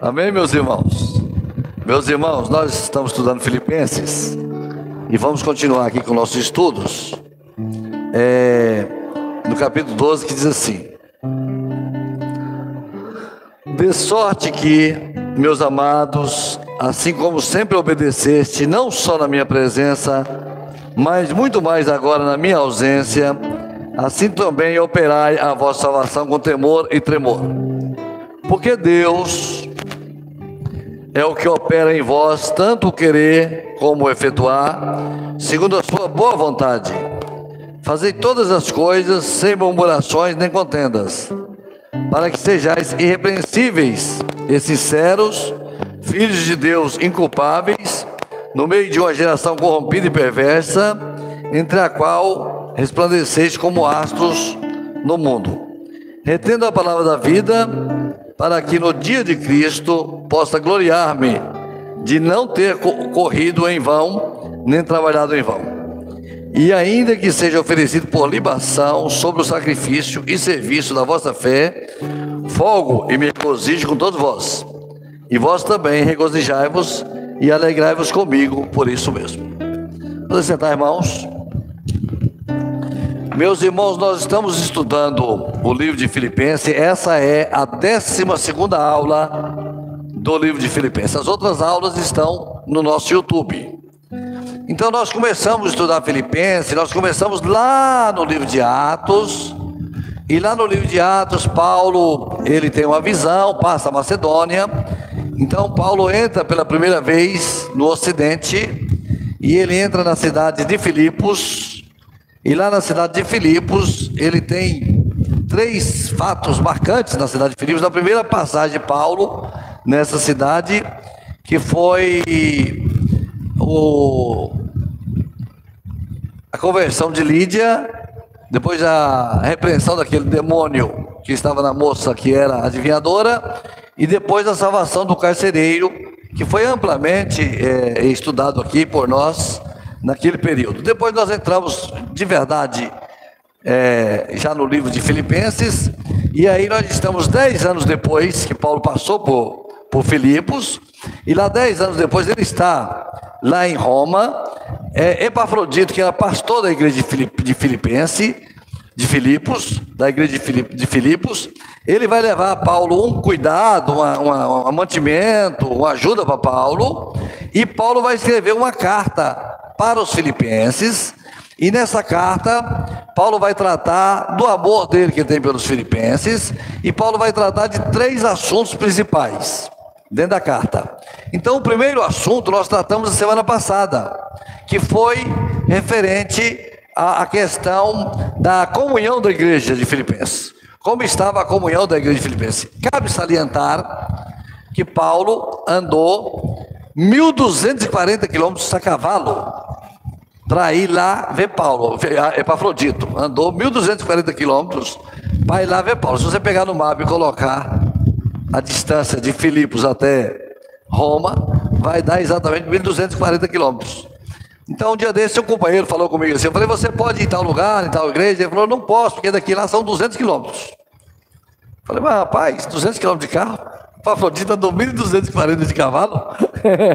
Amém, meus irmãos? Meus irmãos, nós estamos estudando Filipenses e vamos continuar aqui com nossos estudos. É, no capítulo 12 que diz assim: De sorte que, meus amados, assim como sempre obedeceste, não só na minha presença, mas muito mais agora na minha ausência, assim também operai a vossa salvação com temor e tremor. Porque Deus é o que opera em vós tanto o querer como o efetuar, segundo a sua boa vontade. Fazei todas as coisas sem murmurações nem contendas, para que sejais irrepreensíveis e sinceros, filhos de Deus inculpáveis, no meio de uma geração corrompida e perversa, entre a qual resplandeceis como astros no mundo, retendo a palavra da vida, para que no dia de Cristo possa gloriar-me de não ter corrido em vão, nem trabalhado em vão. E ainda que seja oferecido por libação sobre o sacrifício e serviço da vossa fé, folgo e me regozijo com todos vós. E vós também regozijai-vos e alegrai-vos comigo por isso mesmo. Vamos sentar, irmãos. Meus irmãos, nós estamos estudando o livro de Filipenses. Essa é a 12 segunda aula do livro de Filipenses. As outras aulas estão no nosso YouTube. Então nós começamos a estudar Filipenses, nós começamos lá no livro de Atos. E lá no livro de Atos, Paulo, ele tem uma visão, passa a Macedônia. Então Paulo entra pela primeira vez no ocidente e ele entra na cidade de Filipos, e lá na cidade de Filipos, ele tem três fatos marcantes na cidade de Filipos. Na primeira passagem de Paulo nessa cidade, que foi o, a conversão de Lídia, depois a repreensão daquele demônio que estava na moça que era adivinhadora, e depois a salvação do carcereiro, que foi amplamente é, estudado aqui por nós naquele período. Depois nós entramos de verdade é, já no livro de Filipenses, e aí nós estamos dez anos depois que Paulo passou por, por Filipos, e lá dez anos depois ele está lá em Roma. É, Epafrodito, que era pastor da igreja de, Filip, de Filipense, de Filipos, da igreja de, Filip, de Filipos, ele vai levar a Paulo um cuidado, uma, uma, um mantimento, uma ajuda para Paulo, e Paulo vai escrever uma carta para os filipenses, e nessa carta, Paulo vai tratar do amor dele que tem pelos filipenses, e Paulo vai tratar de três assuntos principais dentro da carta. Então, o primeiro assunto nós tratamos na semana passada, que foi referente à questão da comunhão da igreja de Filipenses. Como estava a comunhão da igreja de Filipenses? Cabe salientar que Paulo andou 1.240 quilômetros a cavalo para ir lá ver Paulo. Epafrodito andou 1.240 quilômetros para ir lá ver Paulo. Se você pegar no mapa e colocar a distância de Filipos até Roma, vai dar exatamente 1.240 quilômetros. Então, um dia desse, seu companheiro falou comigo assim: eu falei, você pode ir em tal lugar, em tal igreja? Ele falou, não posso, porque daqui lá são 200 quilômetros. Falei, mas rapaz, 200 quilômetros de carro? Afrodita andou 1.240 de cavalo.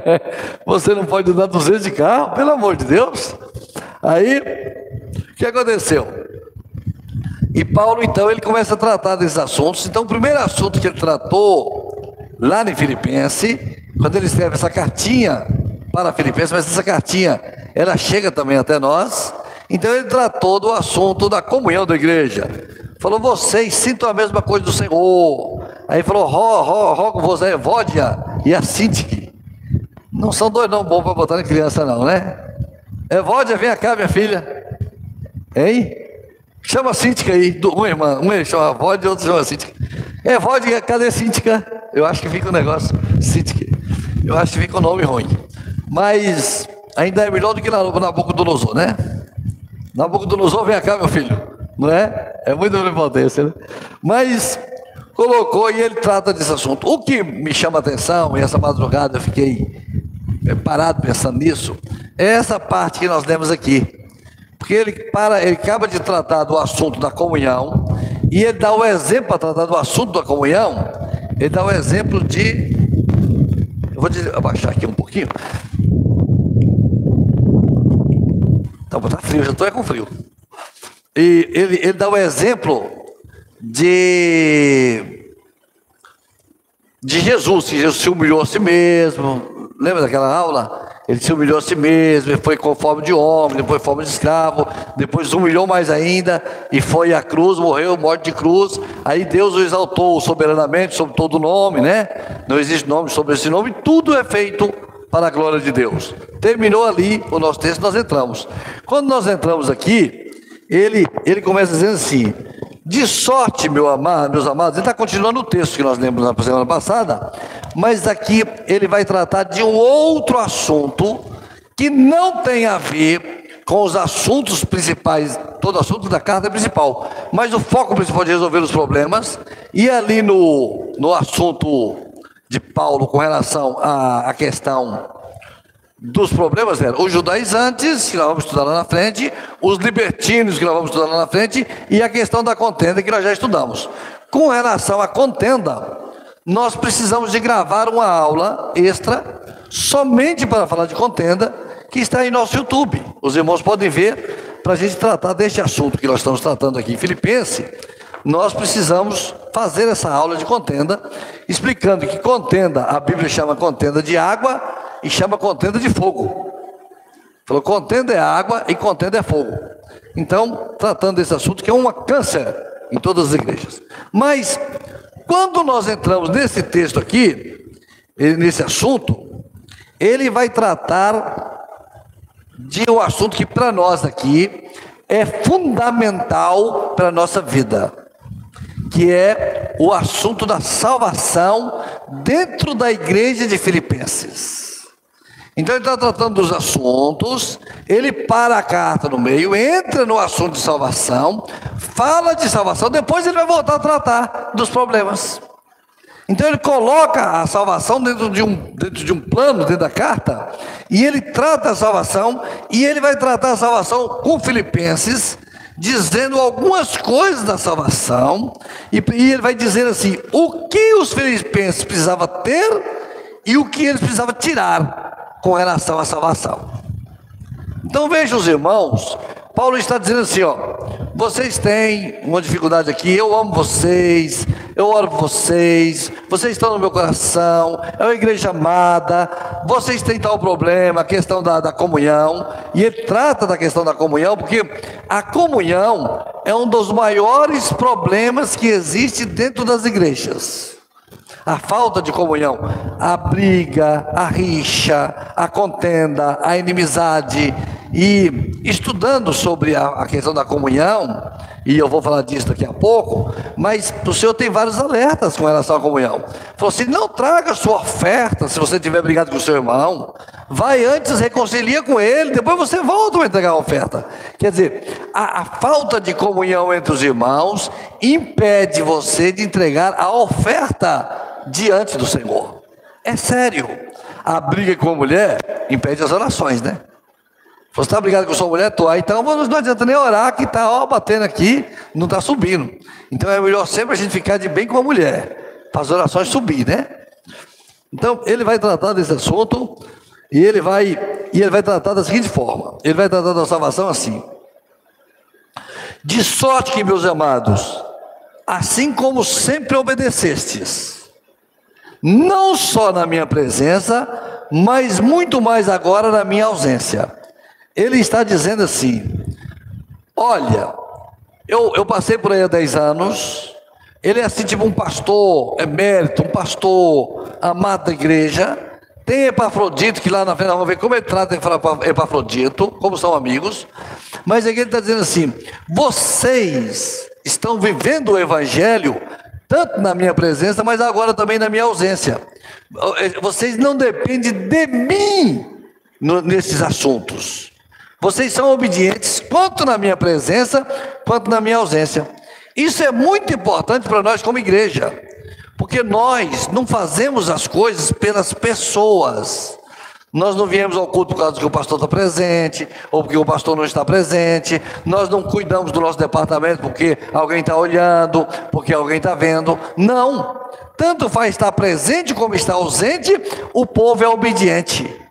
Você não pode andar 200 de carro, pelo amor de Deus. Aí, o que aconteceu? E Paulo, então, ele começa a tratar desses assuntos. Então, o primeiro assunto que ele tratou lá em Filipenses, quando ele escreve essa cartinha para Filipenses, mas essa cartinha, ela chega também até nós. Então, ele tratou do assunto da comunhão da igreja. Falou, vocês sintam a mesma coisa do Senhor. Aí falou, ro, ro, rogo vos a Evódia e a Sintique. Não são dois não bons para botar em criança não, né? Evódia, vem cá, minha filha. Hein? Chama a Síntica aí, uma irmã, uma chama Evódia e outro chama Síntica. Evódia, cadê Síntica? Eu acho que fica o um negócio, Síntica. Eu acho que fica o um nome ruim. Mas ainda é melhor do que Nabucodonosor, né? Nabucodonosor, vem cá, meu filho. Não é? É muita prepotência, né? Mas colocou e ele trata desse assunto. O que me chama a atenção, e essa madrugada eu fiquei é, parado pensando nisso, é essa parte que nós lemos aqui. Porque ele, para, ele acaba de tratar do assunto da comunhão, e ele dá o exemplo para tratar do assunto da comunhão, ele dá o exemplo de Eu vou abaixar aqui um pouquinho. Tá frio, já estou é com frio. E ele, ele dá o exemplo de, de Jesus, Jesus se humilhou a si mesmo. Lembra daquela aula? Ele se humilhou a si mesmo, foi com forma de homem, depois forma de escravo, depois humilhou mais ainda e foi à cruz, morreu, morte de cruz. Aí Deus o exaltou soberanamente sobre todo nome, né? Não existe nome sobre esse nome, tudo é feito para a glória de Deus. Terminou ali o nosso texto, nós entramos. Quando nós entramos aqui, ele, ele começa dizendo assim: de sorte, meu amado, meus amados, ele está continuando o texto que nós lemos na semana passada, mas aqui ele vai tratar de um outro assunto que não tem a ver com os assuntos principais, todo assunto da carta é principal, mas o foco principal de resolver os problemas, e ali no, no assunto de Paulo com relação à, à questão dos problemas eram os judaizantes, que nós vamos estudar lá na frente, os libertinos, que nós vamos estudar lá na frente, e a questão da contenda, que nós já estudamos. Com relação à contenda, nós precisamos de gravar uma aula extra, somente para falar de contenda, que está em nosso YouTube. Os irmãos podem ver, para a gente tratar deste assunto que nós estamos tratando aqui em Filipenses, nós precisamos fazer essa aula de contenda, explicando que contenda, a Bíblia chama contenda de água, e chama contenda de fogo. Falou, contenda é água e contenda é fogo. Então, tratando desse assunto que é uma câncer em todas as igrejas. Mas, quando nós entramos nesse texto aqui, nesse assunto, ele vai tratar de um assunto que para nós aqui é fundamental para a nossa vida, que é o assunto da salvação dentro da igreja de Filipenses. Então ele está tratando dos assuntos, ele para a carta no meio, entra no assunto de salvação, fala de salvação, depois ele vai voltar a tratar dos problemas. Então ele coloca a salvação dentro de um, dentro de um plano, dentro da carta, e ele trata a salvação, e ele vai tratar a salvação com Filipenses, dizendo algumas coisas da salvação, e, e ele vai dizer assim: o que os filipenses precisavam ter e o que eles precisavam tirar com relação à salvação. Então vejam os irmãos, Paulo está dizendo assim: ó, vocês têm uma dificuldade aqui, eu amo vocês, eu oro por vocês, vocês estão no meu coração, é uma igreja amada, vocês têm tal problema, a questão da, da comunhão, e ele trata da questão da comunhão, porque a comunhão é um dos maiores problemas que existe dentro das igrejas a falta de comunhão, a briga, a rixa, a contenda, a inimizade. E estudando sobre a, a questão da comunhão, e eu vou falar disso daqui a pouco, mas o Senhor tem vários alertas com relação à comunhão. Falou assim: não traga sua oferta se você tiver brigado com o seu irmão. Vai antes, reconcilia com ele, depois você volta a entregar a oferta. Quer dizer, a, a falta de comunhão entre os irmãos impede você de entregar a oferta diante do Senhor. É sério. A briga com a mulher impede as orações, né? Você está brigado com sua mulher, tô aí, então não adianta nem orar que está batendo aqui, não está subindo. Então é melhor sempre a gente ficar de bem com a mulher, para as orações subir, né? Então ele vai tratar desse assunto e ele vai e ele vai tratar da seguinte forma: ele vai tratar da salvação assim. De sorte que, meus amados, assim como sempre obedecestes, não só na minha presença, mas muito mais agora na minha ausência. Ele está dizendo assim: olha, eu, eu passei por aí há 10 anos, ele é assim tipo um pastor emérito, um pastor amado da igreja. Tem Epafrodito, que lá na frente vamos ver como ele trata Epafrodito, como são amigos. Mas aqui ele está dizendo assim: vocês estão vivendo o evangelho tanto na minha presença, mas agora também na minha ausência. Vocês não dependem de mim nesses assuntos. Vocês são obedientes quanto na minha presença, quanto na minha ausência. Isso é muito importante para nós como igreja, porque nós não fazemos as coisas pelas pessoas. Nós não viemos ao culto por causa que o pastor está presente, ou porque o pastor não está presente. Nós não cuidamos do nosso departamento porque alguém está olhando, porque alguém está vendo. Não. tanto faz estar presente como estar ausente, o povo é obediente.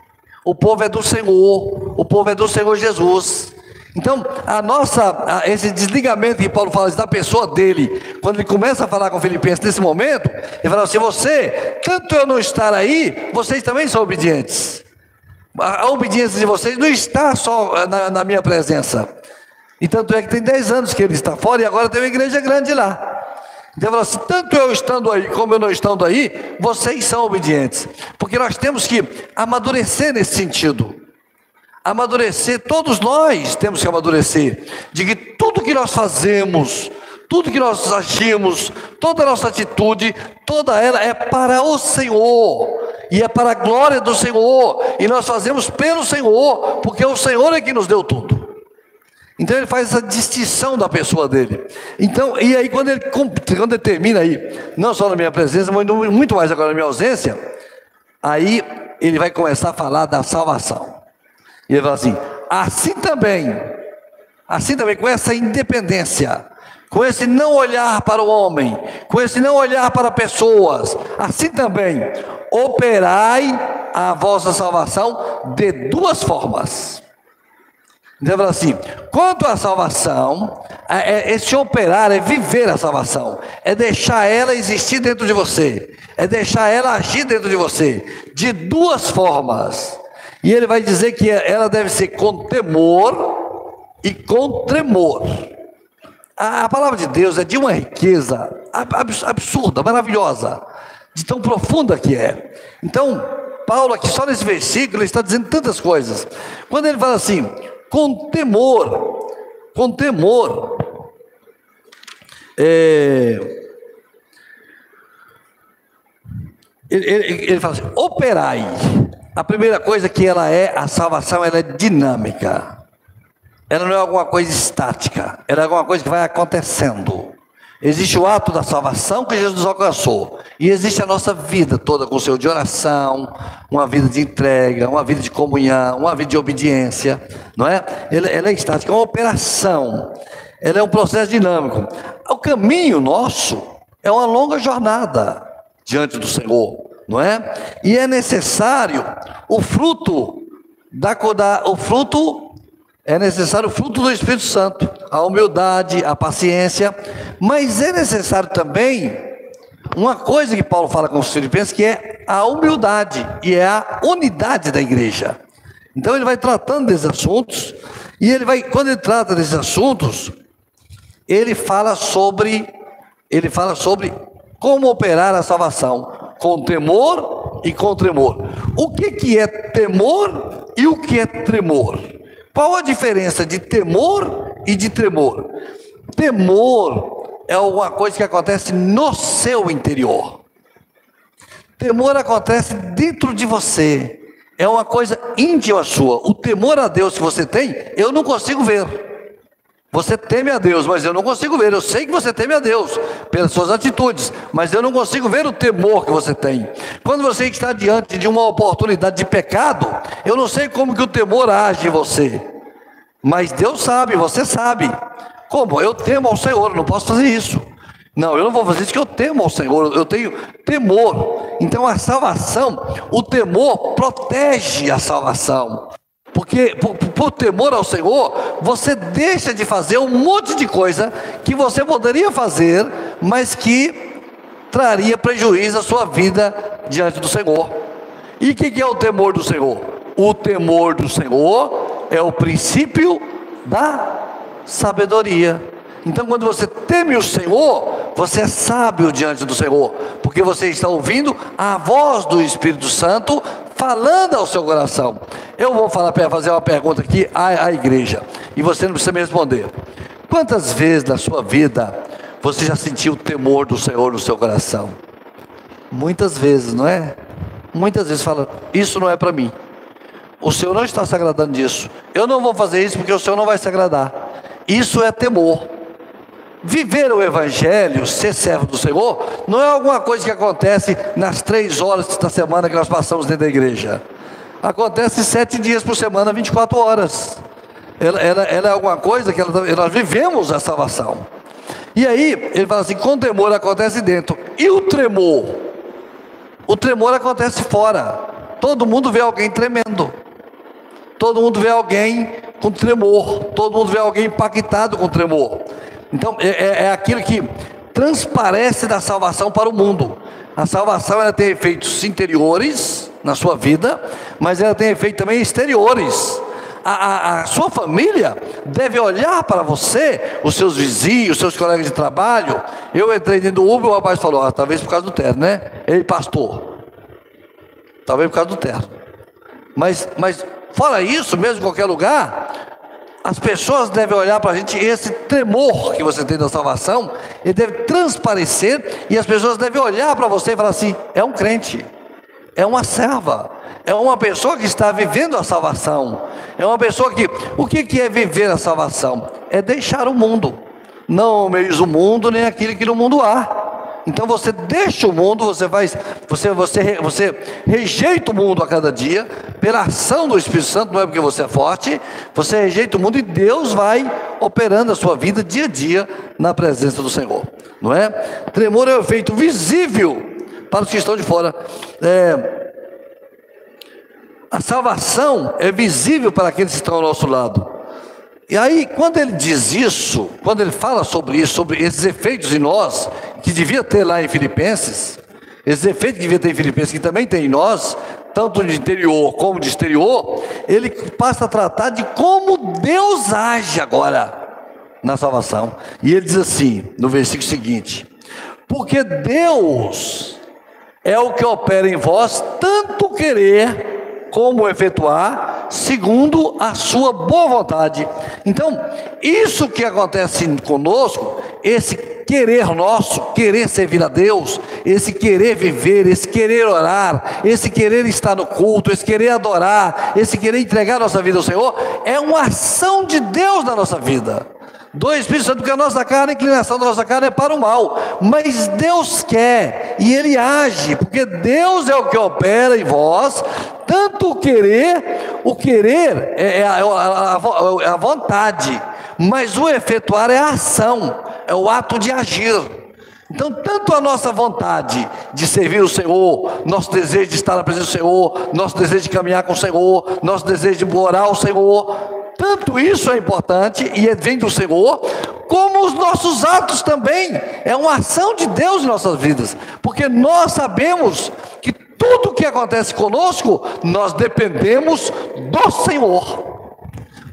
O povo é do Senhor, o povo é do Senhor Jesus. Então, a nossa, esse desligamento que Paulo fala da pessoa dele, quando ele começa a falar com Filipenses nesse momento, ele fala assim: você, tanto eu não estar aí, vocês também são obedientes. A, a obediência de vocês não está só na, na minha presença. E tanto é que tem 10 anos que ele está fora e agora tem uma igreja grande lá. Então, fala assim, tanto eu estando aí como eu não estando aí, vocês são obedientes. Porque nós temos que amadurecer nesse sentido amadurecer, todos nós temos que amadurecer, de que tudo que nós fazemos, tudo que nós agimos, toda a nossa atitude, toda ela é para o Senhor, e é para a glória do Senhor, e nós fazemos pelo Senhor, porque o Senhor é que nos deu tudo. Então ele faz essa distinção da pessoa dele. Então, e aí quando ele, quando ele termina aí, não só na minha presença, mas muito mais agora na minha ausência, aí ele vai começar a falar da salvação. E ele fala assim: assim também, assim também, com essa independência, com esse não olhar para o homem, com esse não olhar para pessoas, assim também, operai a vossa salvação de duas formas. Então, fala assim: quanto à salvação, é, é, esse operar é viver a salvação, é deixar ela existir dentro de você, é deixar ela agir dentro de você, de duas formas. E ele vai dizer que ela deve ser com temor e com tremor. A, palavra de Deus é de uma riqueza absurda, maravilhosa, de tão profunda que é. Então, Paulo aqui só nesse versículo está dizendo tantas coisas. Quando ele fala assim, com temor, com temor, é, ele, ele, ele fala assim, operai. A primeira coisa que ela é, a salvação ela é dinâmica. Ela não é alguma coisa estática, ela é alguma coisa que vai acontecendo. Existe o ato da salvação que Jesus alcançou, e existe a nossa vida toda com o Senhor de oração, uma vida de entrega, uma vida de comunhão, uma vida de obediência, não é? Ela, ela é estática, é uma operação, ela é um processo dinâmico. O caminho nosso é uma longa jornada diante do Senhor não é? E é necessário o fruto da, da o fruto é necessário o fruto do Espírito Santo, a humildade, a paciência, mas é necessário também uma coisa que Paulo fala com os filipenses que é a humildade e é a unidade da igreja. Então ele vai tratando desses assuntos e ele vai quando ele trata desses assuntos, ele fala sobre ele fala sobre como operar a salvação com temor e com tremor. O que, que é temor e o que é tremor? Qual a diferença de temor e de tremor? Temor é alguma coisa que acontece no seu interior. Temor acontece dentro de você. É uma coisa íntima sua. O temor a Deus que você tem, eu não consigo ver. Você teme a Deus, mas eu não consigo ver. Eu sei que você teme a Deus pelas suas atitudes, mas eu não consigo ver o temor que você tem. Quando você está diante de uma oportunidade de pecado, eu não sei como que o temor age em você. Mas Deus sabe, você sabe. Como? Eu temo ao Senhor, não posso fazer isso. Não, eu não vou fazer isso que eu temo ao Senhor, eu tenho temor. Então a salvação, o temor protege a salvação. Porque por, por, temor ao Senhor, você deixa de fazer um monte de coisa que você poderia fazer, mas que traria prejuízo à sua vida diante do Senhor. E o que, que é o temor do Senhor? O temor do Senhor é o princípio da sabedoria. Então, quando você teme o Senhor, você é sábio diante do Senhor, porque você está ouvindo a voz do Espírito Santo falando ao seu coração. Eu vou falar fazer uma pergunta aqui à, à igreja, e você não precisa me responder. Quantas vezes na sua vida você já sentiu o temor do Senhor no seu coração? Muitas vezes, não é? Muitas vezes fala, isso não é para mim. O Senhor não está se agradando disso. Eu não vou fazer isso porque o Senhor não vai se agradar. Isso é temor. Viver o Evangelho, ser servo do Senhor, não é alguma coisa que acontece nas três horas da semana que nós passamos dentro da igreja. Acontece sete dias por semana, 24 horas. Ela, ela, ela é alguma coisa que ela, nós vivemos a salvação. E aí, ele fala assim: com temor acontece dentro. E o tremor? O tremor acontece fora. Todo mundo vê alguém tremendo. Todo mundo vê alguém com tremor. Todo mundo vê alguém impactado com tremor. Então, é, é, é aquilo que transparece da salvação para o mundo. A salvação ela tem efeitos interiores na sua vida, mas ela tem efeitos também exteriores. A, a, a, sua família deve olhar para você, os seus vizinhos, os seus colegas de trabalho. Eu entrei dentro do Uber, o rapaz falou: ah, talvez por causa do terno, né? Ele, pastor, talvez por causa do terno. Mas, mas fora isso, mesmo em qualquer lugar, as pessoas devem olhar para a gente, esse tremor que você tem da salvação, ele deve transparecer, e as pessoas devem olhar para você e falar assim: é um crente, é uma serva, é uma pessoa que está vivendo a salvação, é uma pessoa que, o que é viver a salvação? É deixar o mundo, não meio o mundo, nem aquilo que no mundo há. Então você deixa o mundo, você vai, você, você, você rejeita o mundo a cada dia, pela ação do Espírito Santo, não é porque você é forte, você rejeita o mundo e Deus vai operando a sua vida dia a dia na presença do Senhor, não é? Tremor é um efeito visível para os que estão de fora. É, a salvação é visível para aqueles que estão ao nosso lado. E aí, quando ele diz isso, quando ele fala sobre isso, sobre esses efeitos em nós, que devia ter lá em Filipenses, esses efeitos que devia ter em Filipenses, que também tem em nós, tanto de interior como de exterior, ele passa a tratar de como Deus age agora na salvação. E ele diz assim, no versículo seguinte: Porque Deus é o que opera em vós tanto querer como efetuar segundo a sua boa vontade. Então, isso que acontece conosco, esse querer nosso, querer servir a Deus, esse querer viver, esse querer orar, esse querer estar no culto, esse querer adorar, esse querer entregar nossa vida ao Senhor, é uma ação de Deus na nossa vida do Espírito Santo, porque a nossa carne, a inclinação da nossa carne é para o mal, mas Deus quer e Ele age, porque Deus é o que opera em vós, tanto o querer, o querer é, é a, a, a, vontade, mas o efetuar é a ação, é o ato de agir. Então, tanto a nossa vontade de servir o Senhor, nosso desejo de estar na presença do Senhor, nosso desejo de caminhar com o Senhor, nosso desejo de orar ao Senhor, tanto isso é importante e vem do Senhor, como os nossos atos também. É uma ação de Deus em nossas vidas, porque nós sabemos que tudo que acontece conosco, nós dependemos do Senhor.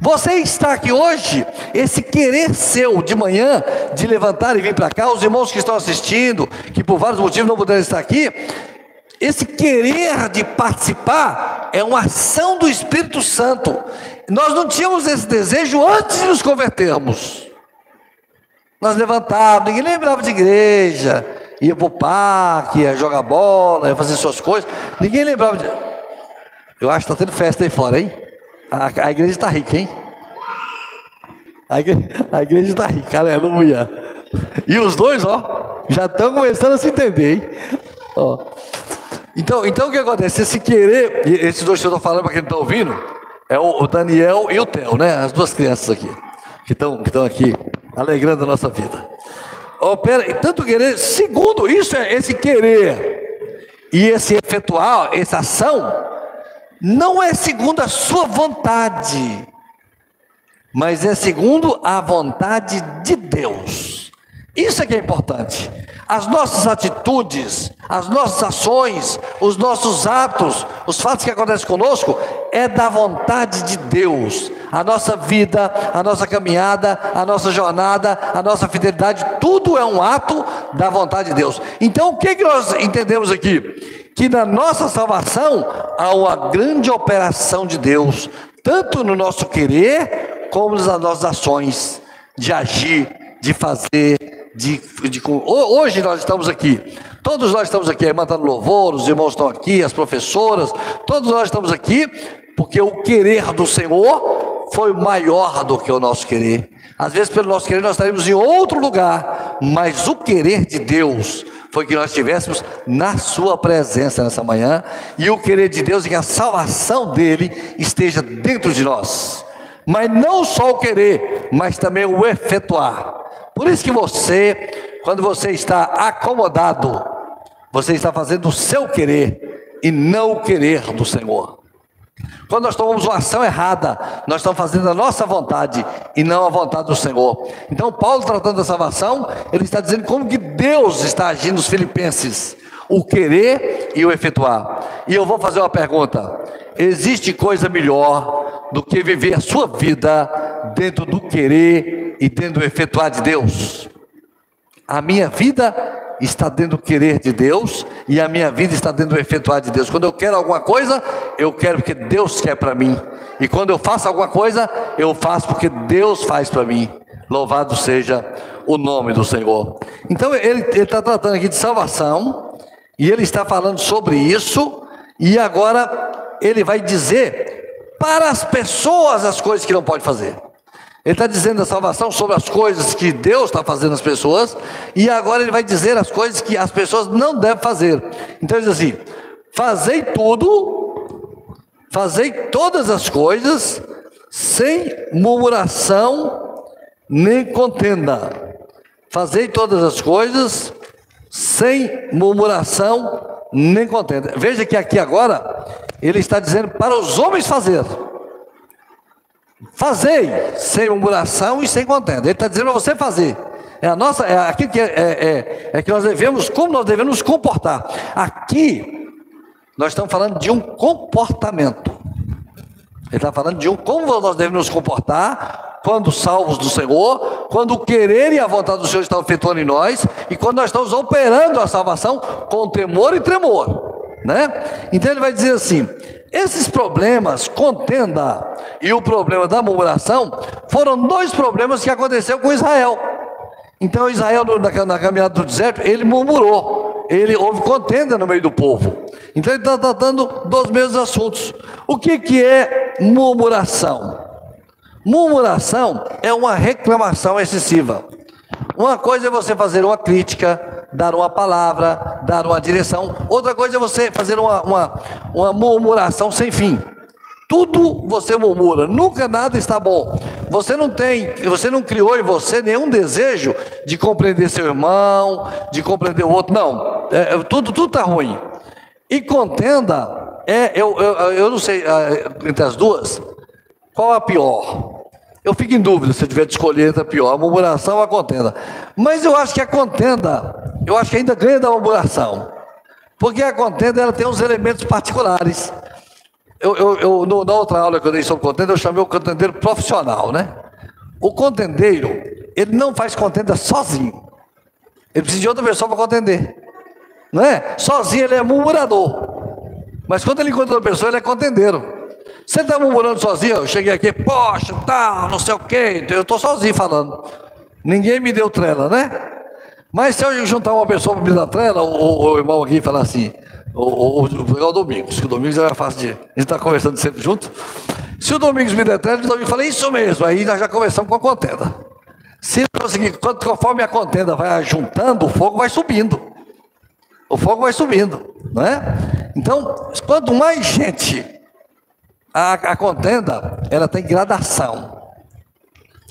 Você está aqui hoje, esse querer seu de manhã, de levantar e vir para cá, os irmãos que estão assistindo, que por vários motivos não puderam estar aqui, esse querer de participar é uma ação do Espírito Santo. Nós não tínhamos esse desejo antes de nos convertermos. Nós levantávamos, ninguém lembrava de igreja, ia para o parque, ia jogar bola, ia fazer suas coisas. Ninguém lembrava de. Eu acho que está tendo festa aí fora, hein? A, a igreja está rica, hein? A igreja está rica, aleluia. E os dois, ó, já estão começando a se entender, hein? Ó. Então, então o que acontece? Esse querer, esses dois que eu estou falando para quem está ouvindo, é o Daniel e o Theo, né? As duas crianças aqui, que estão que aqui alegrando a nossa vida. Opera, tanto querer, segundo, isso é esse querer e esse efetuar, essa ação, não é segundo a sua vontade, mas é segundo a vontade de Deus. Isso é que é importante. As nossas atitudes, as nossas ações, os nossos atos, os fatos que acontecem conosco, é da vontade de Deus. A nossa vida, a nossa caminhada, a nossa jornada, a nossa fidelidade, tudo é um ato da vontade de Deus. Então, o que, que nós entendemos aqui? Que na nossa salvação há uma grande operação de Deus, tanto no nosso querer, como nas nossas ações, de agir, de fazer, de, de, hoje nós estamos aqui, todos nós estamos aqui, a irmã está no louvor, os irmãos estão aqui, as professoras, todos nós estamos aqui, porque o querer do Senhor foi maior do que o nosso querer. Às vezes, pelo nosso querer, nós estaríamos em outro lugar, mas o querer de Deus foi que nós estivéssemos na Sua presença nessa manhã, e o querer de Deus é que a salvação dele esteja dentro de nós. Mas não só o querer, mas também o efetuar. Por isso que você, quando você está acomodado, você está fazendo o seu querer e não o querer do Senhor. Quando nós tomamos uma ação errada, nós estamos fazendo a nossa vontade e não a vontade do Senhor. Então, Paulo, tratando da salvação, ele está dizendo como que Deus está agindo nos Filipenses: o querer e o efetuar. E eu vou fazer uma pergunta: existe coisa melhor do que viver a sua vida dentro do querer e dentro do efetuar de Deus? A minha vida está dentro do querer de Deus e a minha vida está dentro do efetuar de Deus. Quando eu quero alguma coisa, eu quero porque Deus quer para mim. E quando eu faço alguma coisa, eu faço porque Deus faz para mim. Louvado seja o nome do Senhor. Então ele está tratando aqui de salvação e ele está falando sobre isso e agora ele vai dizer para as pessoas as coisas que não pode fazer. Ele está dizendo a salvação sobre as coisas que Deus está fazendo às pessoas, e agora ele vai dizer as coisas que as pessoas não devem fazer. Então ele diz assim: fazei tudo, fazei todas as coisas, sem murmuração nem contenda. Fazei todas as coisas, sem murmuração nem contenda. Veja que aqui agora, ele está dizendo para os homens fazer. Fazei sem murmuração e sem contenda. Ele está dizendo para você fazer. É a nossa, é aquilo que, é, é, é, que nós devemos, como nós devemos nos comportar. Aqui, nós estamos falando de um comportamento. Ele está falando de um como nós devemos nos comportar quando salvos do Senhor, quando o querer e a vontade do Senhor estão efetuando em nós, e quando nós estamos operando a salvação com temor e tremor. Né? Então ele vai dizer assim: esses problemas, contenda e o problema da murmuração, foram dois problemas que aconteceu com Israel. Então Israel, na, caminhada do deserto, ele murmurou, ele houve contenda no meio do povo. Então ele está tratando dos mesmos assuntos. O que, que é murmuração? Murmuração é uma reclamação excessiva. Uma coisa é você fazer uma crítica, dar uma palavra, dar uma direção. Outra coisa é você fazer uma, uma, uma murmuração sem fim. Tudo você murmura, nunca nada está bom. Você não tem, você não criou em você nenhum desejo de compreender seu irmão, de compreender o outro. Não, é, é tudo tudo está ruim. E contenda é, eu, eu, eu não sei é, entre as duas qual a pior. Eu fico em dúvida se eu tiver de escolher entre a pior, a murmuração ou a contenda. Mas eu acho que a contenda, eu acho que ainda ganha da murmuração. Porque a contenda ela tem uns elementos particulares. Eu, eu, eu no, na outra aula que eu dei sobre contenda, eu chamei o contendeiro profissional, né? O contendeiro, ele não faz contenda sozinho. Ele precisa de outra pessoa para contender. Não é? Sozinho ele é murmurador. Mas quando ele encontra outra pessoa, ele é contendeiro. Você está murmurando sozinho? Eu cheguei aqui, poxa, tal, não sei o quê. Eu estou sozinho falando. Ninguém me deu trela, né? Mas se eu juntar uma pessoa para me dar trela, o, o, irmão aqui falar assim, o, o, o, o Domingos, que o Domingos é fácil de. A gente está conversando sempre junto. Se o Domingos me der trela, o Domingos fala, isso mesmo. Aí nós já começamos com a contenda. Se conseguir, conforme a contenda vai juntando, o fogo vai subindo. O fogo vai subindo, não é? Então, quanto mais gente a, a contenda, ela tem gradação.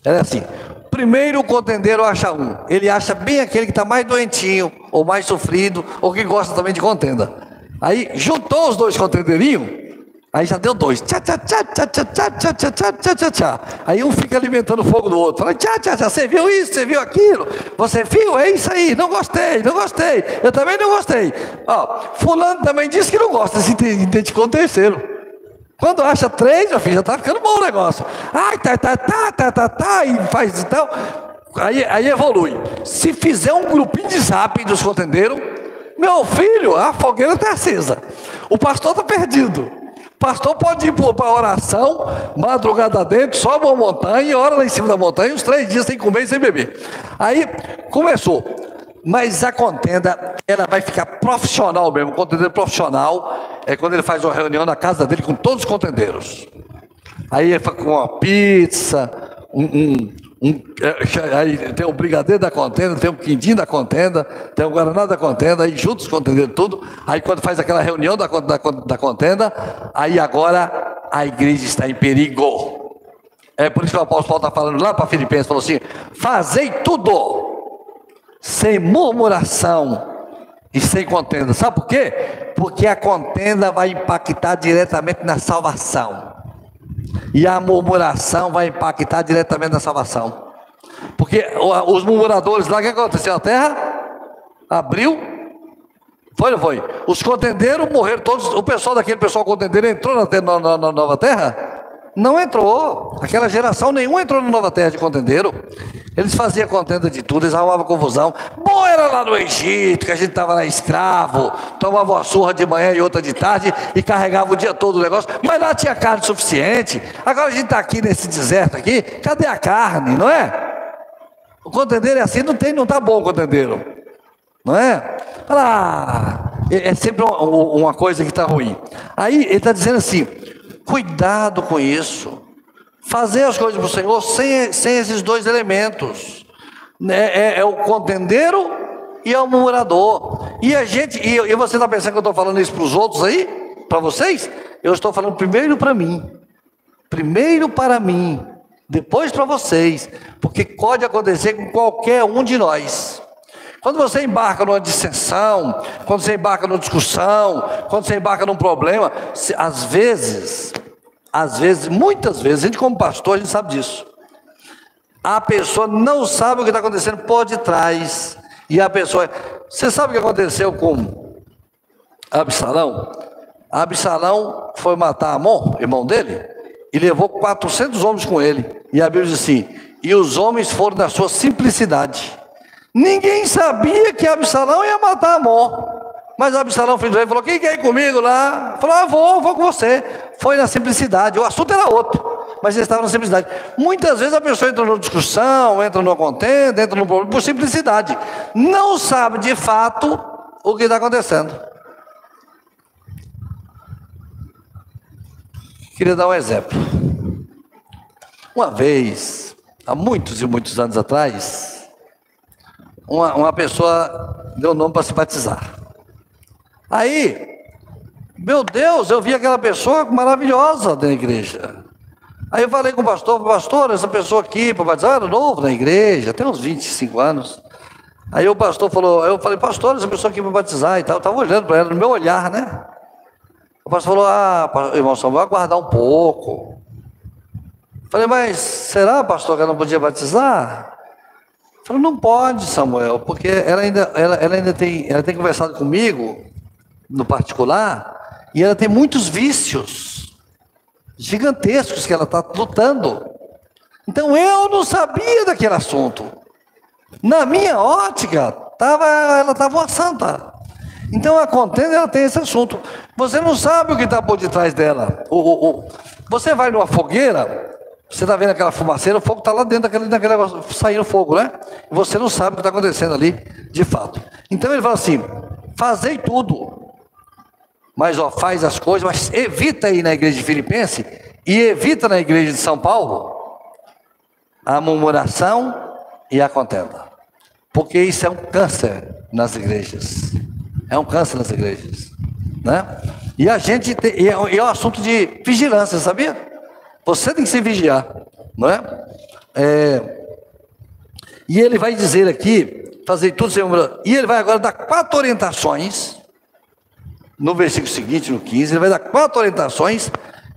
Ela é assim: primeiro o contendeiro acha um, ele acha bem aquele que está mais doentinho, ou mais sofrido, ou que gosta também de contenda. Aí juntou os dois contendeirinhos, aí já deu dois. Tchá, tchá, tchá, tchá, tchá, tchá, tchá, tchá, tchá, tchá, tchá. Aí um fica alimentando o fogo do outro. Fala, tchá, tchá, tchá, você viu isso, você viu aquilo? Você viu? É isso aí, não gostei, não gostei. Eu também não gostei. Ó, fulano também disse que não gosta, se identificou um terceiro. Quando acha três, meu filho, já está ficando bom o negócio. Ai, tá, tá, tá, tá, tá, tá, e faz então. Aí, aí evolui. Se fizer um grupinho de zap dos contendeiros, meu filho, a fogueira está acesa. O pastor está perdido. O pastor pode ir para oração, madrugada dentro, sobe uma montanha ora lá em cima da montanha, uns três dias sem comer e sem beber. Aí começou. Mas a contenda, ela vai ficar profissional mesmo. O contendeiro profissional é quando ele faz uma reunião na casa dele com todos os contendeiros. Aí ele faz com uma pizza, um, um, um, é, aí tem o brigadeiro da contenda, tem o quindim da contenda, tem o guaraná da contenda, aí juntos os contendeiros tudo. Aí quando faz aquela reunião da, da, da contenda, aí agora a igreja está em perigo. É por isso que o apóstolo Paulo está falando lá para Filipenses, falou assim, fazei tudo sem murmuração e sem contenda. Sabe por quê? Porque a contenda vai impactar diretamente na salvação. E a murmuração vai impactar diretamente na salvação. Porque os murmuradores lá, o que aconteceu? A terra abriu. Foi ou foi? Os contendeiros morreram todos. O pessoal daquele pessoal contendeiro entrou na, na, na nova terra? Não entrou. Aquela geração nenhuma entrou na nova terra de contendeiro. Eles faziam contenda de tudo, eles arrumavam confusão. Bom era lá no Egito, que a gente estava lá escravo, tomava uma surra de manhã e outra de tarde e carregava o dia todo o negócio, mas lá tinha carne suficiente. Agora a gente está aqui nesse deserto aqui, cadê a carne, não é? O contendeiro é assim, não tem, não está bom o contendeiro. Não é? Ah, é sempre uma coisa que está ruim. Aí ele está dizendo assim: Cuidado com isso. Fazer as coisas para o Senhor sem, sem esses dois elementos. É, é, é o contendeiro e é o murmurador. E a gente, e, e você está pensando que eu estou falando isso para os outros aí? Para vocês? Eu estou falando primeiro para mim. Primeiro para mim. Depois para vocês. Porque pode acontecer com qualquer um de nós. Quando você embarca numa dissensão, quando você embarca numa discussão, quando você embarca num problema, às vezes, às vezes, muitas vezes, a gente como pastor, a gente sabe disso. A pessoa não sabe o que está acontecendo por detrás. E a pessoa. Você sabe o que aconteceu com Absalão? Absalão foi matar Amon, irmão dele, e levou 400 homens com ele. E a Bíblia diz assim: e os homens foram da sua simplicidade. Ninguém sabia que Absalão ia matar Amon. Mas Absalão, rei, falou: Quem quer ir comigo lá? Falou: Ah, vou, vou com você. Foi na simplicidade. O assunto era outro, mas ele estava na simplicidade. Muitas vezes a pessoa entra numa discussão, entra numa contenda, entra num problema por simplicidade. Não sabe de fato o que está acontecendo. Queria dar um exemplo. Uma vez, há muitos e muitos anos atrás, uma, uma pessoa deu nome para se batizar. Aí, meu Deus, eu vi aquela pessoa maravilhosa da igreja. Aí eu falei com o pastor, pastor, essa pessoa aqui para batizar era novo na igreja, tem uns 25 anos. Aí o pastor falou, eu falei, pastor, essa pessoa aqui para batizar e tal, eu estava olhando para ela, no meu olhar, né? O pastor falou, ah, irmão Samuel, aguardar um pouco. Falei, mas será, pastor, que ela não podia batizar? Falei, não pode, Samuel, porque ela ainda, ela, ela ainda tem, ela tem conversado comigo, no particular, e ela tem muitos vícios gigantescos que ela está lutando. Então eu não sabia daquele assunto. Na minha ótica, tava, ela estava uma santa. Então a contenda ela tem esse assunto. Você não sabe o que está por detrás dela. O, você vai numa fogueira, você está vendo aquela fumaceira, o fogo está lá dentro daquele, daquele negócio, saindo fogo, né? E você não sabe o que está acontecendo ali, de fato. Então ele fala assim: fazei tudo, mas ó, faz as coisas, mas evita aí na igreja de Filipenses e evita na igreja de São Paulo a murmuração e a contenda. Porque isso é um câncer nas igrejas. É um câncer nas igrejas. Né? E a gente tem, e é, e é um assunto de vigilância, sabia? Você tem que se vigiar, não é? é e ele vai dizer aqui, fazer tudo sem E ele vai agora dar quatro orientações, no versículo seguinte, no 15, ele vai dar quatro orientações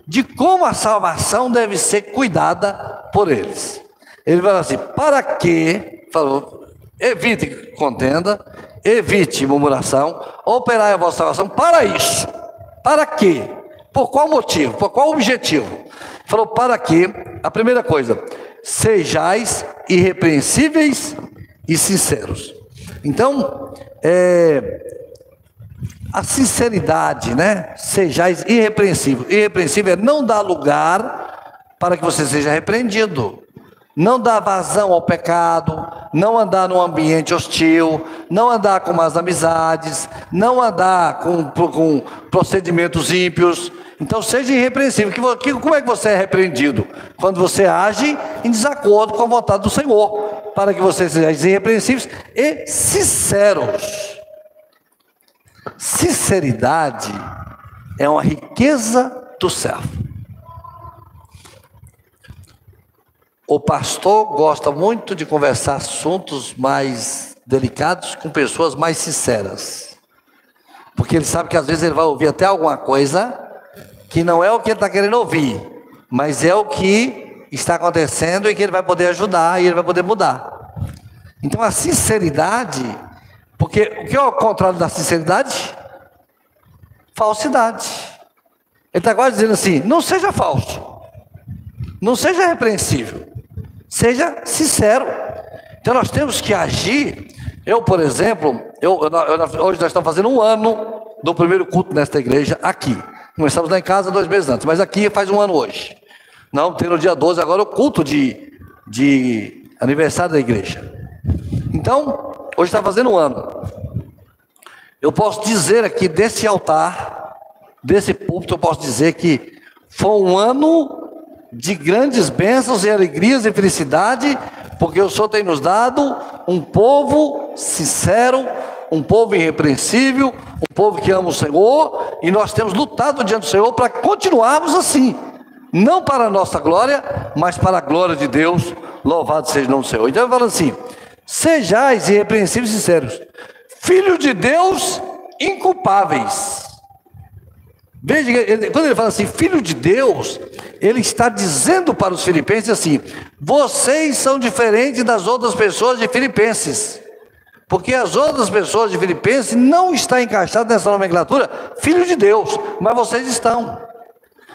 de como a salvação deve ser cuidada por eles. Ele vai assim: para que, falou, evite contenda, evite murmuração, operai a vossa salvação para isso. Para quê? Por qual motivo? Por qual objetivo? Falou, para que, a primeira coisa, sejais irrepreensíveis e sinceros. Então, é, a sinceridade, né? Sejais irrepreensíveis. Irrepreensível é não dar lugar para que você seja repreendido. Não dar vazão ao pecado, não andar num ambiente hostil, não andar com más amizades, não andar com, com procedimentos ímpios, então seja irrepreensível. Que, como é que você é repreendido? Quando você age em desacordo com a vontade do Senhor, para que você seja irrepreensíveis e sinceros. Sinceridade é uma riqueza do servo. O pastor gosta muito de conversar assuntos mais delicados com pessoas mais sinceras. Porque ele sabe que às vezes ele vai ouvir até alguma coisa que não é o que ele está querendo ouvir, mas é o que está acontecendo e que ele vai poder ajudar e ele vai poder mudar. Então a sinceridade, porque o que é o contrário da sinceridade? Falsidade. Ele está quase dizendo assim: não seja falso, não seja repreensível, seja sincero. Então nós temos que agir. Eu, por exemplo, eu, eu, hoje nós estamos fazendo um ano do primeiro culto nesta igreja aqui. Começamos lá em casa dois meses antes, mas aqui faz um ano hoje. Não, tem no dia 12 agora o culto de, de aniversário da igreja. Então, hoje está fazendo um ano. Eu posso dizer aqui desse altar, desse púlpito, eu posso dizer que foi um ano de grandes bênçãos e alegrias e felicidade, porque o Senhor tem nos dado um povo sincero, um povo irrepreensível, um povo que ama o Senhor, e nós temos lutado diante do Senhor para continuarmos assim, não para a nossa glória, mas para a glória de Deus, louvado seja o nome do Senhor. Então ele fala assim: sejais irrepreensíveis e sinceros, filho de Deus, inculpáveis. Veja, quando ele fala assim, filho de Deus, ele está dizendo para os filipenses assim: vocês são diferentes das outras pessoas de Filipenses. Porque as outras pessoas de Filipenses não estão encaixadas nessa nomenclatura, filho de Deus, mas vocês estão.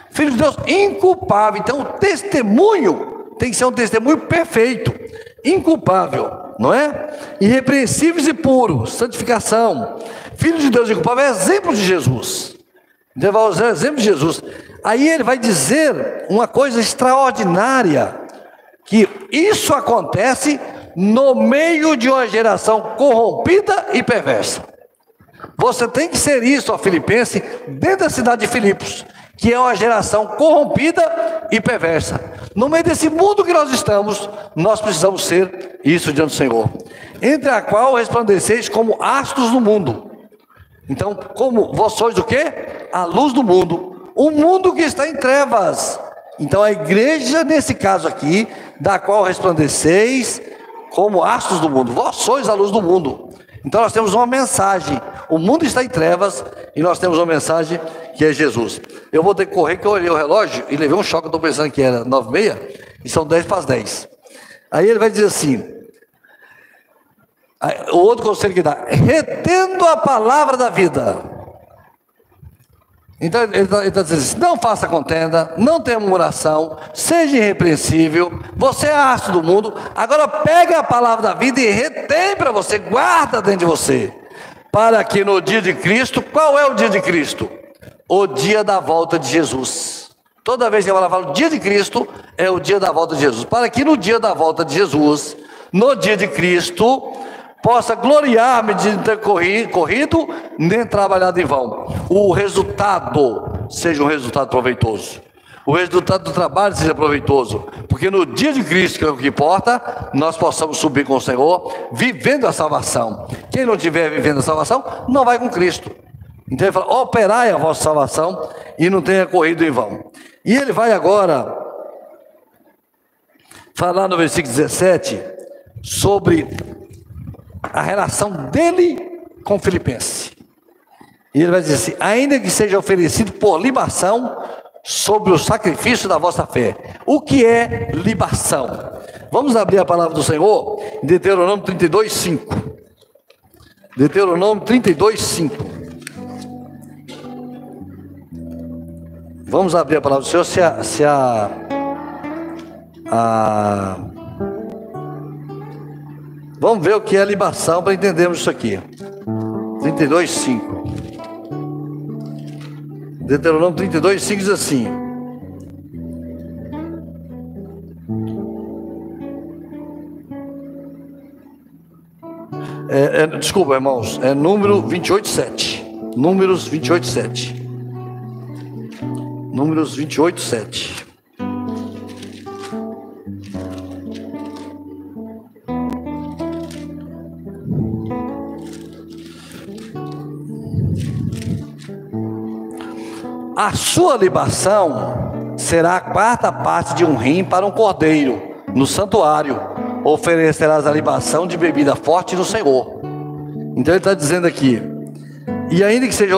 Filho de Deus inculpável. Então o testemunho tem que ser um testemunho perfeito, inculpável, não é? Irrepreensíveis e puros, santificação. Filho de Deus inculpável é exemplo de Jesus. Vai usar exemplo de Jesus. Aí ele vai dizer uma coisa extraordinária, que isso acontece no meio de uma geração corrompida e perversa. Você tem que ser isso, ó Filipense, dentro da cidade de Filipos, que é uma geração corrompida e perversa. No meio desse mundo que nós estamos, nós precisamos ser isso diante do Senhor. Entre a qual resplandeceis como astros do mundo. Então, como vós sois o quê? A luz do mundo. O mundo que está em trevas. Então, a igreja, nesse caso aqui, da qual resplandeceis como astros do mundo. Vós sois a luz do mundo. Então nós temos uma mensagem. O mundo está em trevas e nós temos uma mensagem que é Jesus. Eu vou ter que eu olhei o relógio e levei um choque. Estou pensando que era nove e meia e são dez para as dez. Aí ele vai dizer assim: o outro conselho que dá, retendo a palavra da vida. Então ele está tá dizendo assim: não faça contenda, não tenha murmuração, seja irrepreensível, você é astro do mundo. Agora pega a palavra da vida e retém para você, guarda dentro de você, para que no dia de Cristo, qual é o dia de Cristo? O dia da volta de Jesus. Toda vez que ela fala dia de Cristo, é o dia da volta de Jesus. Para que no dia da volta de Jesus, no dia de Cristo, possa gloriar-me de ter corrido, nem trabalhado em vão. O resultado seja um resultado proveitoso. O resultado do trabalho seja proveitoso, porque no dia de Cristo, que é o que importa, nós possamos subir com o Senhor, vivendo a salvação. Quem não estiver vivendo a salvação, não vai com Cristo. Então ele fala: operai a vossa salvação e não tenha corrido em vão. E ele vai agora falar no versículo 17 sobre a relação dele com o Filipense. E ele vai dizer assim: ainda que seja oferecido por libação sobre o sacrifício da vossa fé. O que é libação? Vamos abrir a palavra do Senhor em Deuteronômio 32, 5. Deuteronômio 32, 5. Vamos abrir a palavra do Senhor se a, se a, a Vamos ver o que é libação para entendermos isso aqui. 32, 5. Deuteronômio 32, 5 diz assim: É, é, desculpa, irmãos, é número 28, 7. Números 28, 7. Números 28, 7. A sua libação será a quarta parte de um rim para um cordeiro no santuário, oferecerás a libação de bebida forte no Senhor. Então ele está dizendo aqui, e ainda que seja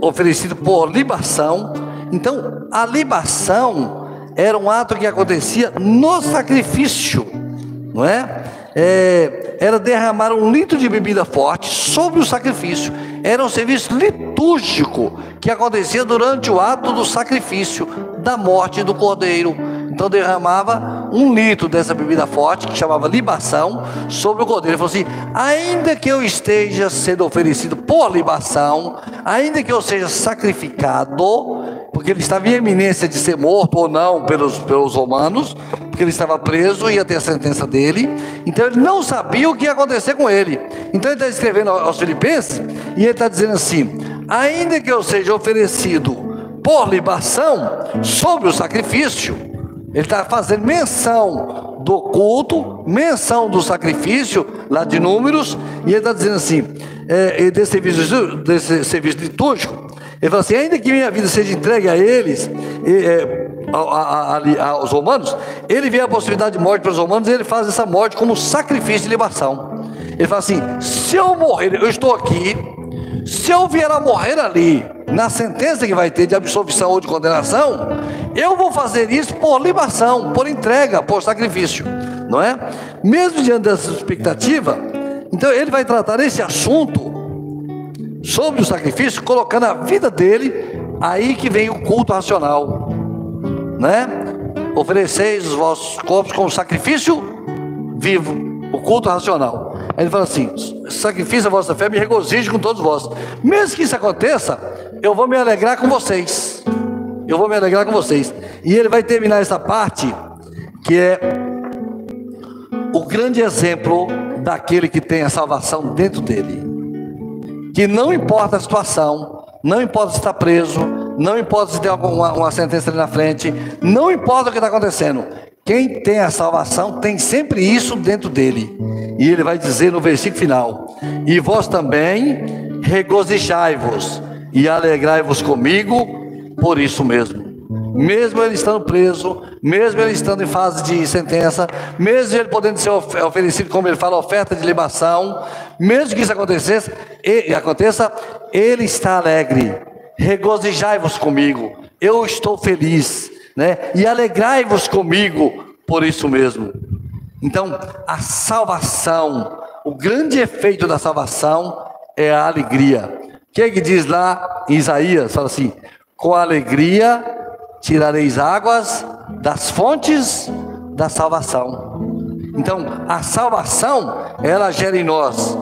oferecido por libação, então a libação era um ato que acontecia no sacrifício, não é? é? Era derramar um litro de bebida forte sobre o sacrifício. Era um serviço litúrgico que acontecia durante o ato do sacrifício da morte do cordeiro. Então derramava um litro dessa bebida forte, que chamava libação, sobre o cordeiro. Ele falou assim: ainda que eu esteja sendo oferecido por libação, ainda que eu seja sacrificado, porque ele estava em eminência de ser morto ou não pelos, pelos romanos, porque ele estava preso, ia ter a sentença dele, então ele não sabia o que ia acontecer com ele. Então ele está escrevendo aos Filipenses, e ele está dizendo assim: ainda que eu seja oferecido por libação sobre o sacrifício, ele está fazendo menção do culto, menção do sacrifício, lá de números, e ele está dizendo assim: é, desse, serviço, desse serviço litúrgico, ele fala assim: ainda que minha vida seja entregue a eles, é, a, a, a, aos romanos, ele vê a possibilidade de morte para os romanos e ele faz essa morte como sacrifício de libação. Ele fala assim: se eu morrer, eu estou aqui, se eu vier a morrer ali, na sentença que vai ter de absolvição ou de condenação, eu vou fazer isso por libação, por entrega, por sacrifício, não é? Mesmo diante dessa expectativa, então ele vai tratar esse assunto sobre o sacrifício, colocando a vida dele, aí que vem o culto racional, né? Ofereceis os vossos corpos como sacrifício vivo, o culto racional. Aí ele fala assim: sacrifício a vossa fé, me regozije com todos vós. Mesmo que isso aconteça, eu vou me alegrar com vocês. Eu vou me alegrar com vocês. E ele vai terminar essa parte que é o grande exemplo daquele que tem a salvação dentro dele. Que não importa a situação, não importa está preso, não importa se tem alguma uma sentença ali na frente, não importa o que está acontecendo. Quem tem a salvação tem sempre isso dentro dele. E ele vai dizer no versículo final: E vós também regozijai-vos e alegrai-vos comigo por isso mesmo. Mesmo ele estando preso, mesmo ele estando em fase de sentença, mesmo ele podendo ser oferecido, como ele fala, oferta de libação, mesmo que isso acontecesse, e aconteça, ele está alegre. Regozijai-vos comigo. Eu estou feliz, né? E alegrai-vos comigo por isso mesmo. Então, a salvação, o grande efeito da salvação é a alegria. O que, é que diz lá em Isaías? Fala assim: com alegria tirareis águas das fontes da salvação. Então, a salvação, ela gera em nós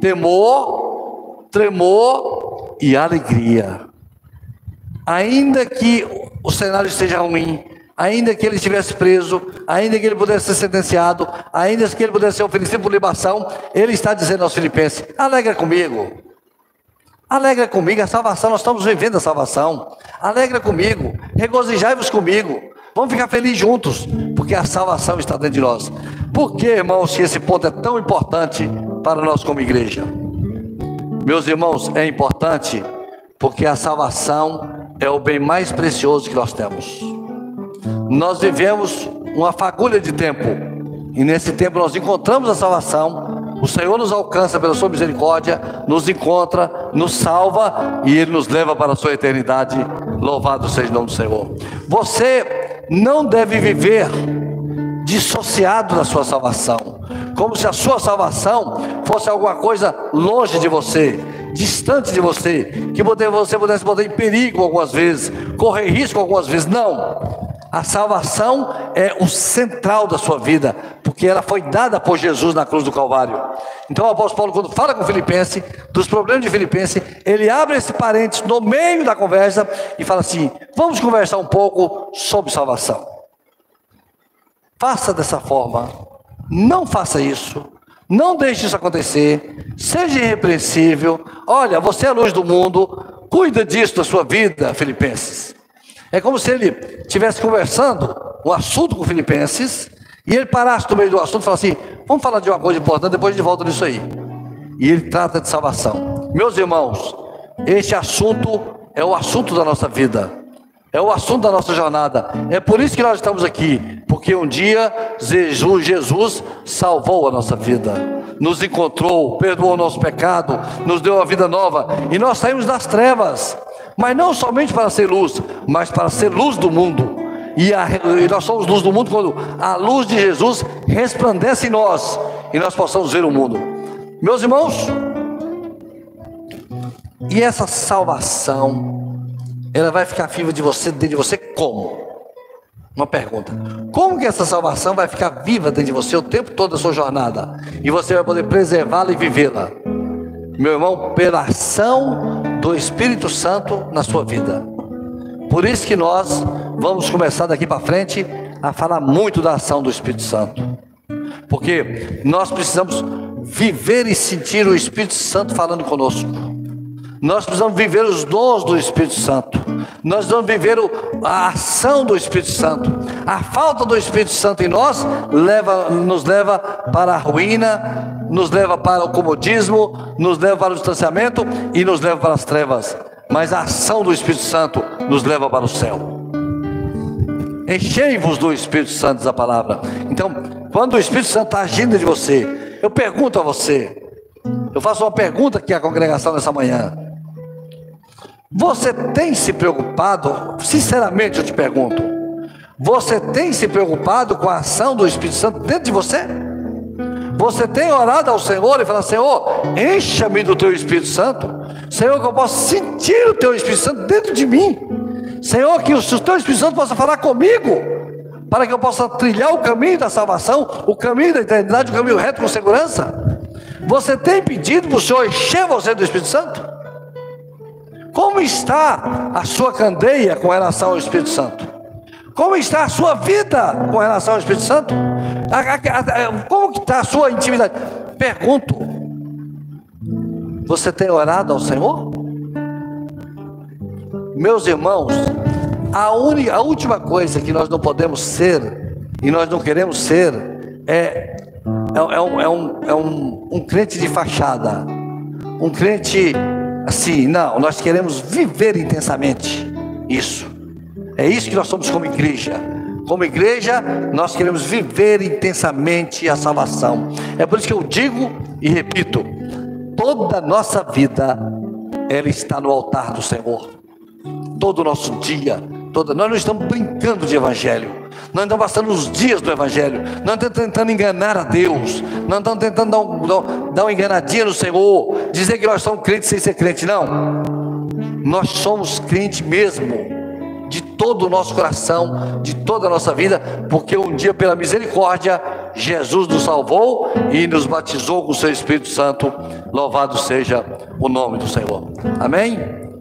temor, tremor e alegria. Ainda que o cenário esteja ruim, ainda que ele estivesse preso, ainda que ele pudesse ser sentenciado, ainda que ele pudesse ser oferecido por libação, ele está dizendo aos filipenses: alegra comigo, Alegra comigo, a salvação, nós estamos vivendo a salvação. Alegra comigo, regozijai-vos comigo. Vamos ficar felizes juntos, porque a salvação está dentro de nós. Por que, irmãos, que esse ponto é tão importante para nós como igreja? Meus irmãos, é importante porque a salvação é o bem mais precioso que nós temos. Nós vivemos uma fagulha de tempo, e nesse tempo nós encontramos a salvação, o Senhor nos alcança pela sua misericórdia, nos encontra, nos salva e Ele nos leva para a sua eternidade. Louvado seja o nome do Senhor. Você não deve viver dissociado da sua salvação, como se a sua salvação fosse alguma coisa longe de você, distante de você, que você pudesse botar em perigo algumas vezes, correr risco algumas vezes. Não. A salvação é o central da sua vida, porque ela foi dada por Jesus na cruz do Calvário. Então o apóstolo Paulo, quando fala com o Filipense, dos problemas de Filipense, ele abre esse parênteses no meio da conversa e fala assim: vamos conversar um pouco sobre salvação. Faça dessa forma, não faça isso, não deixe isso acontecer, seja irrepreensível. Olha, você é a luz do mundo, cuida disso da sua vida, Filipenses. É como se ele estivesse conversando um assunto com Filipenses e ele parasse no meio do assunto e falasse assim: vamos falar de uma coisa importante, depois a gente volta nisso aí. E ele trata de salvação. Meus irmãos, este assunto é o assunto da nossa vida, é o assunto da nossa jornada. É por isso que nós estamos aqui, porque Porque um dia Jesus, Jesus salvou a nossa vida, nos encontrou, perdoou o nosso pecado, nos deu uma vida nova e nós saímos das trevas, mas não somente para ser luz, mas para ser luz do mundo. E, a, e nós somos luz do mundo quando a luz de Jesus resplandece em nós e nós possamos ver o mundo. Meus irmãos, e essa salvação, ela vai ficar viva de você, dentro de você como? Uma pergunta: como que essa salvação vai ficar viva dentro de você o tempo todo da sua jornada? E você vai poder preservá-la e vivê-la? Meu irmão, pela ação do Espírito Santo na sua vida. Por isso que nós vamos começar daqui para frente a falar muito da ação do Espírito Santo. Porque nós precisamos viver e sentir o Espírito Santo falando conosco. Nós precisamos viver os dons do Espírito Santo. Nós precisamos viver a ação do Espírito Santo. A falta do Espírito Santo em nós leva, nos leva para a ruína, nos leva para o comodismo, nos leva para o distanciamento e nos leva para as trevas. Mas a ação do Espírito Santo nos leva para o céu. Enchei-vos do Espírito Santo, diz a palavra. Então, quando o Espírito Santo está agindo de você, eu pergunto a você, eu faço uma pergunta aqui à congregação nessa manhã. Você tem se preocupado, sinceramente eu te pergunto, você tem se preocupado com a ação do Espírito Santo dentro de você? Você tem orado ao Senhor e falado: Senhor, encha-me do teu Espírito Santo. Senhor, que eu possa sentir o teu Espírito Santo dentro de mim. Senhor, que o teu Espírito Santo possa falar comigo, para que eu possa trilhar o caminho da salvação, o caminho da eternidade, o caminho reto com segurança. Você tem pedido para o Senhor encher você do Espírito Santo? Como está a sua candeia com relação ao Espírito Santo? Como está a sua vida com relação ao Espírito Santo? Como está a sua intimidade? Pergunto. Você tem orado ao Senhor? Meus irmãos, a, única, a última coisa que nós não podemos ser e nós não queremos ser é, é, é, um, é, um, é um, um crente de fachada, um crente assim, não, nós queremos viver intensamente isso. É isso que nós somos como igreja. Como igreja, nós queremos viver intensamente a salvação. É por isso que eu digo e repito: toda a nossa vida, ela está no altar do Senhor. Todo o nosso dia, toda, nós não estamos brincando de evangelho. Nós estamos passando os dias do Evangelho. Nós estamos tentando enganar a Deus. Nós estamos tentando dar, um, dar uma enganadinha no Senhor. Dizer que nós somos crentes sem ser crente. Não. Nós somos crente mesmo. Todo o nosso coração, de toda a nossa vida, porque um dia, pela misericórdia, Jesus nos salvou e nos batizou com o seu Espírito Santo. Louvado seja o nome do Senhor. Amém?